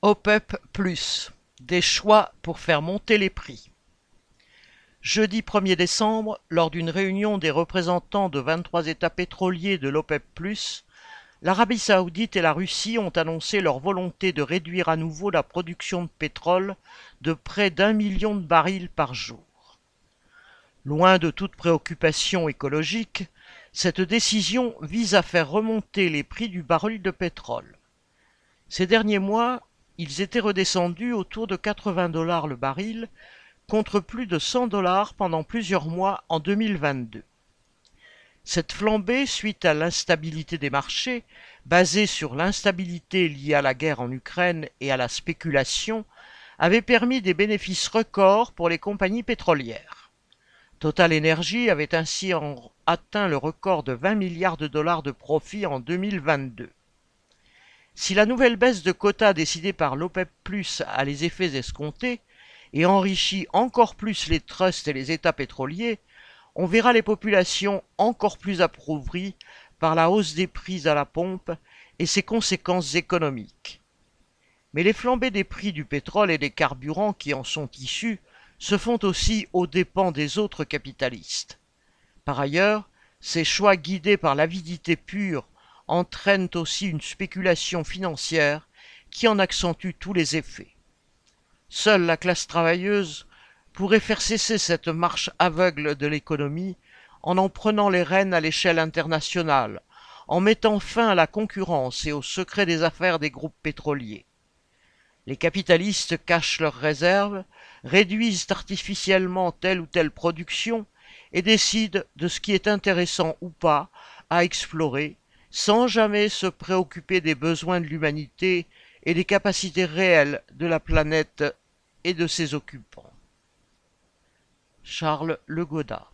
OPEP+, des choix pour faire monter les prix. Jeudi 1er décembre, lors d'une réunion des représentants de 23 États pétroliers de l'OPEP+, l'Arabie saoudite et la Russie ont annoncé leur volonté de réduire à nouveau la production de pétrole de près d'un million de barils par jour. Loin de toute préoccupation écologique, cette décision vise à faire remonter les prix du baril de pétrole. Ces derniers mois, ils étaient redescendus autour de 80 dollars le baril, contre plus de 100 dollars pendant plusieurs mois en 2022. Cette flambée, suite à l'instabilité des marchés, basée sur l'instabilité liée à la guerre en Ukraine et à la spéculation, avait permis des bénéfices records pour les compagnies pétrolières. Total Energy avait ainsi atteint le record de 20 milliards de dollars de profit en 2022. Si la nouvelle baisse de quotas décidée par l'OPEP a les effets escomptés et enrichit encore plus les trusts et les États pétroliers, on verra les populations encore plus appauvries par la hausse des prix à la pompe et ses conséquences économiques. Mais les flambées des prix du pétrole et des carburants qui en sont issus se font aussi aux dépens des autres capitalistes. Par ailleurs, ces choix guidés par l'avidité pure entraînent aussi une spéculation financière qui en accentue tous les effets. Seule la classe travailleuse pourrait faire cesser cette marche aveugle de l'économie en en prenant les rênes à l'échelle internationale, en mettant fin à la concurrence et au secret des affaires des groupes pétroliers. Les capitalistes cachent leurs réserves, réduisent artificiellement telle ou telle production et décident de ce qui est intéressant ou pas à explorer sans jamais se préoccuper des besoins de l'humanité et des capacités réelles de la planète et de ses occupants. Charles Le Godat